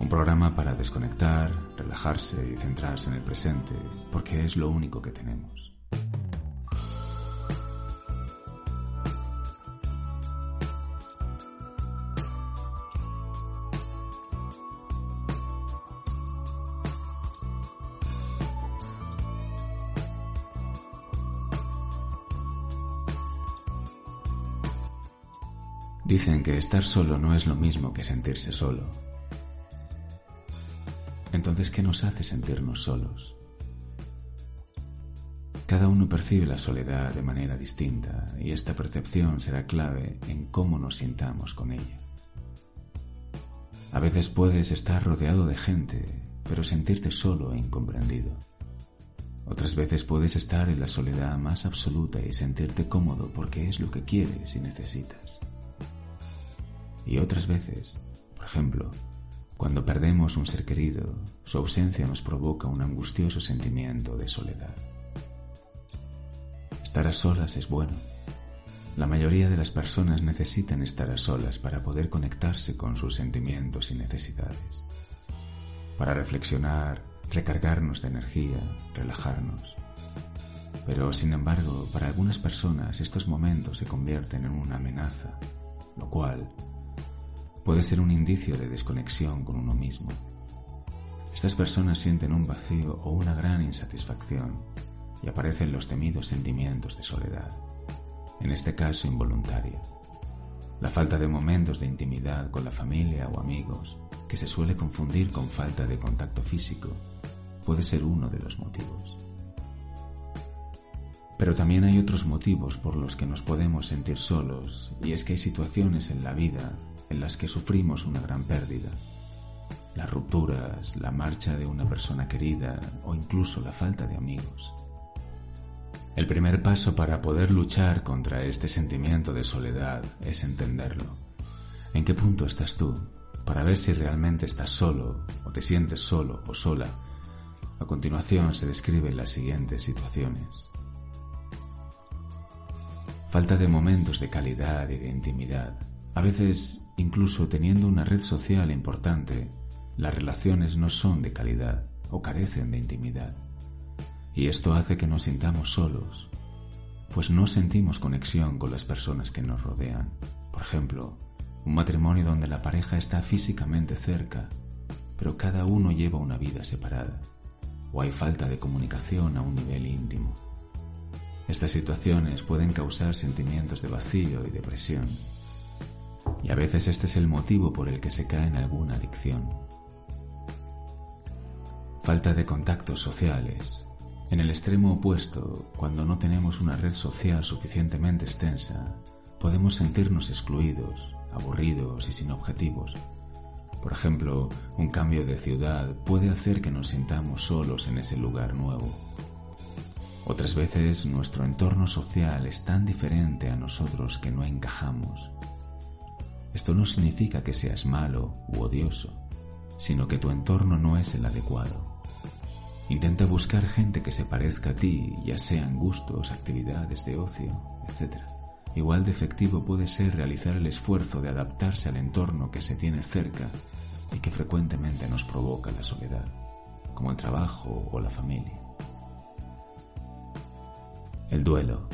Un programa para desconectar, relajarse y centrarse en el presente, porque es lo único que tenemos. Dicen que estar solo no es lo mismo que sentirse solo. Entonces, ¿qué nos hace sentirnos solos? Cada uno percibe la soledad de manera distinta y esta percepción será clave en cómo nos sintamos con ella. A veces puedes estar rodeado de gente, pero sentirte solo e incomprendido. Otras veces puedes estar en la soledad más absoluta y sentirte cómodo porque es lo que quieres y necesitas. Y otras veces, por ejemplo, cuando perdemos un ser querido, su ausencia nos provoca un angustioso sentimiento de soledad. Estar a solas es bueno. La mayoría de las personas necesitan estar a solas para poder conectarse con sus sentimientos y necesidades, para reflexionar, recargarnos de energía, relajarnos. Pero, sin embargo, para algunas personas estos momentos se convierten en una amenaza, lo cual puede ser un indicio de desconexión con uno mismo. Estas personas sienten un vacío o una gran insatisfacción y aparecen los temidos sentimientos de soledad, en este caso involuntaria. La falta de momentos de intimidad con la familia o amigos, que se suele confundir con falta de contacto físico, puede ser uno de los motivos. Pero también hay otros motivos por los que nos podemos sentir solos, y es que hay situaciones en la vida en las que sufrimos una gran pérdida. Las rupturas, la marcha de una persona querida o incluso la falta de amigos. El primer paso para poder luchar contra este sentimiento de soledad es entenderlo. ¿En qué punto estás tú? Para ver si realmente estás solo o te sientes solo o sola. A continuación se describen las siguientes situaciones. Falta de momentos de calidad y de intimidad. A veces Incluso teniendo una red social importante, las relaciones no son de calidad o carecen de intimidad. Y esto hace que nos sintamos solos, pues no sentimos conexión con las personas que nos rodean. Por ejemplo, un matrimonio donde la pareja está físicamente cerca, pero cada uno lleva una vida separada, o hay falta de comunicación a un nivel íntimo. Estas situaciones pueden causar sentimientos de vacío y depresión, y a veces este es el motivo por el que se cae en alguna adicción. Falta de contactos sociales. En el extremo opuesto, cuando no tenemos una red social suficientemente extensa, podemos sentirnos excluidos, aburridos y sin objetivos. Por ejemplo, un cambio de ciudad puede hacer que nos sintamos solos en ese lugar nuevo. Otras veces nuestro entorno social es tan diferente a nosotros que no encajamos esto no significa que seas malo u odioso, sino que tu entorno no es el adecuado. Intenta buscar gente que se parezca a ti, ya sean gustos, actividades de ocio, etc. Igual de efectivo puede ser realizar el esfuerzo de adaptarse al entorno que se tiene cerca y que frecuentemente nos provoca la soledad, como el trabajo o la familia. El duelo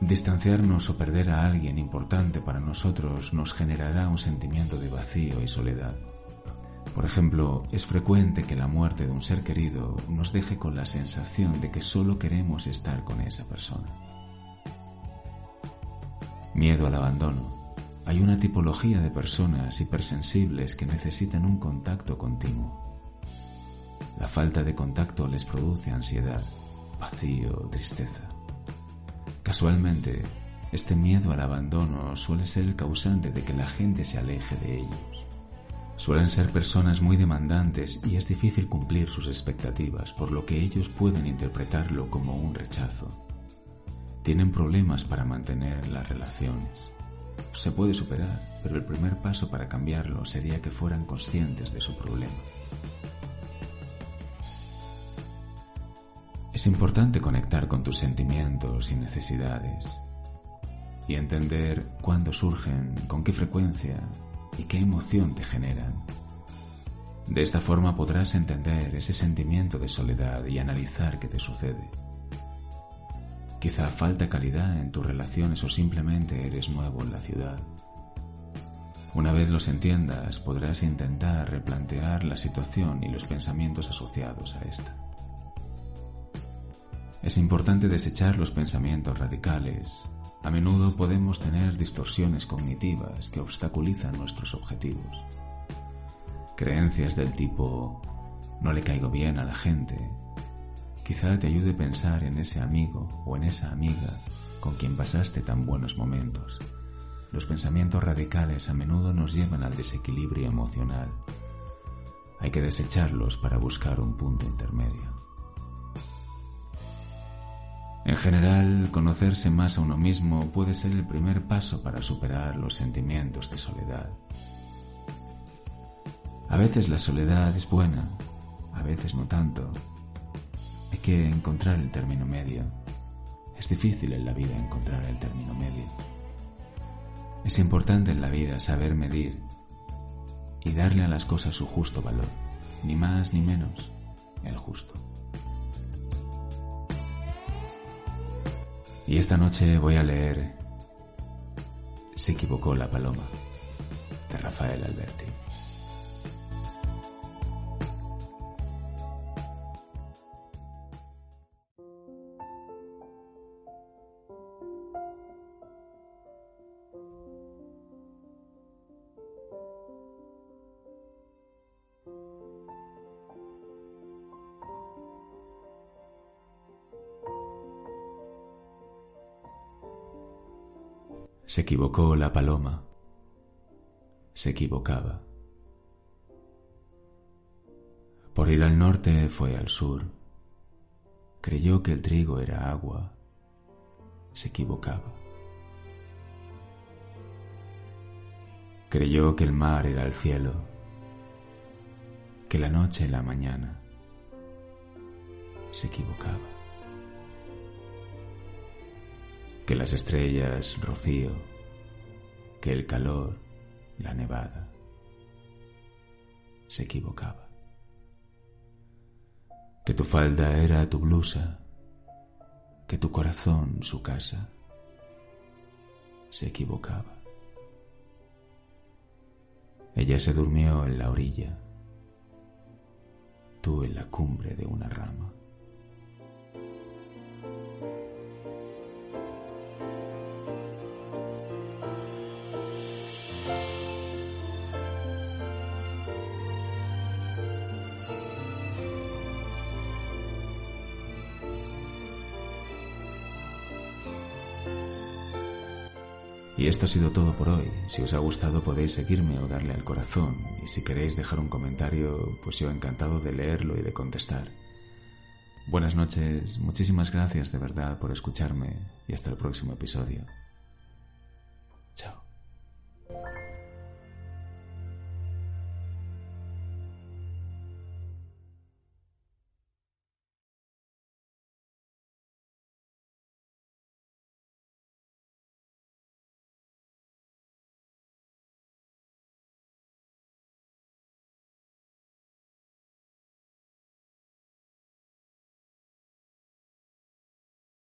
Distanciarnos o perder a alguien importante para nosotros nos generará un sentimiento de vacío y soledad. Por ejemplo, es frecuente que la muerte de un ser querido nos deje con la sensación de que solo queremos estar con esa persona. Miedo al abandono. Hay una tipología de personas hipersensibles que necesitan un contacto continuo. La falta de contacto les produce ansiedad, vacío, tristeza. Casualmente, este miedo al abandono suele ser el causante de que la gente se aleje de ellos. Suelen ser personas muy demandantes y es difícil cumplir sus expectativas, por lo que ellos pueden interpretarlo como un rechazo. Tienen problemas para mantener las relaciones. Se puede superar, pero el primer paso para cambiarlo sería que fueran conscientes de su problema. Es importante conectar con tus sentimientos y necesidades y entender cuándo surgen, con qué frecuencia y qué emoción te generan. De esta forma podrás entender ese sentimiento de soledad y analizar qué te sucede. Quizá falta calidad en tus relaciones o simplemente eres nuevo en la ciudad. Una vez los entiendas, podrás intentar replantear la situación y los pensamientos asociados a esta. Es importante desechar los pensamientos radicales. A menudo podemos tener distorsiones cognitivas que obstaculizan nuestros objetivos. Creencias del tipo no le caigo bien a la gente. Quizá te ayude a pensar en ese amigo o en esa amiga con quien pasaste tan buenos momentos. Los pensamientos radicales a menudo nos llevan al desequilibrio emocional. Hay que desecharlos para buscar un punto intermedio. En general, conocerse más a uno mismo puede ser el primer paso para superar los sentimientos de soledad. A veces la soledad es buena, a veces no tanto. Hay que encontrar el término medio. Es difícil en la vida encontrar el término medio. Es importante en la vida saber medir y darle a las cosas su justo valor, ni más ni menos, el justo. Y esta noche voy a leer Se equivocó la paloma de Rafael Alberti. Se equivocó la paloma. Se equivocaba. Por ir al norte fue al sur. Creyó que el trigo era agua. Se equivocaba. Creyó que el mar era el cielo, que la noche la mañana. Se equivocaba. Que las estrellas rocío, que el calor, la nevada. Se equivocaba. Que tu falda era tu blusa, que tu corazón su casa. Se equivocaba. Ella se durmió en la orilla, tú en la cumbre de una rama. Y esto ha sido todo por hoy. Si os ha gustado podéis seguirme o darle al corazón. Y si queréis dejar un comentario, pues yo encantado de leerlo y de contestar. Buenas noches, muchísimas gracias de verdad por escucharme y hasta el próximo episodio. Chao.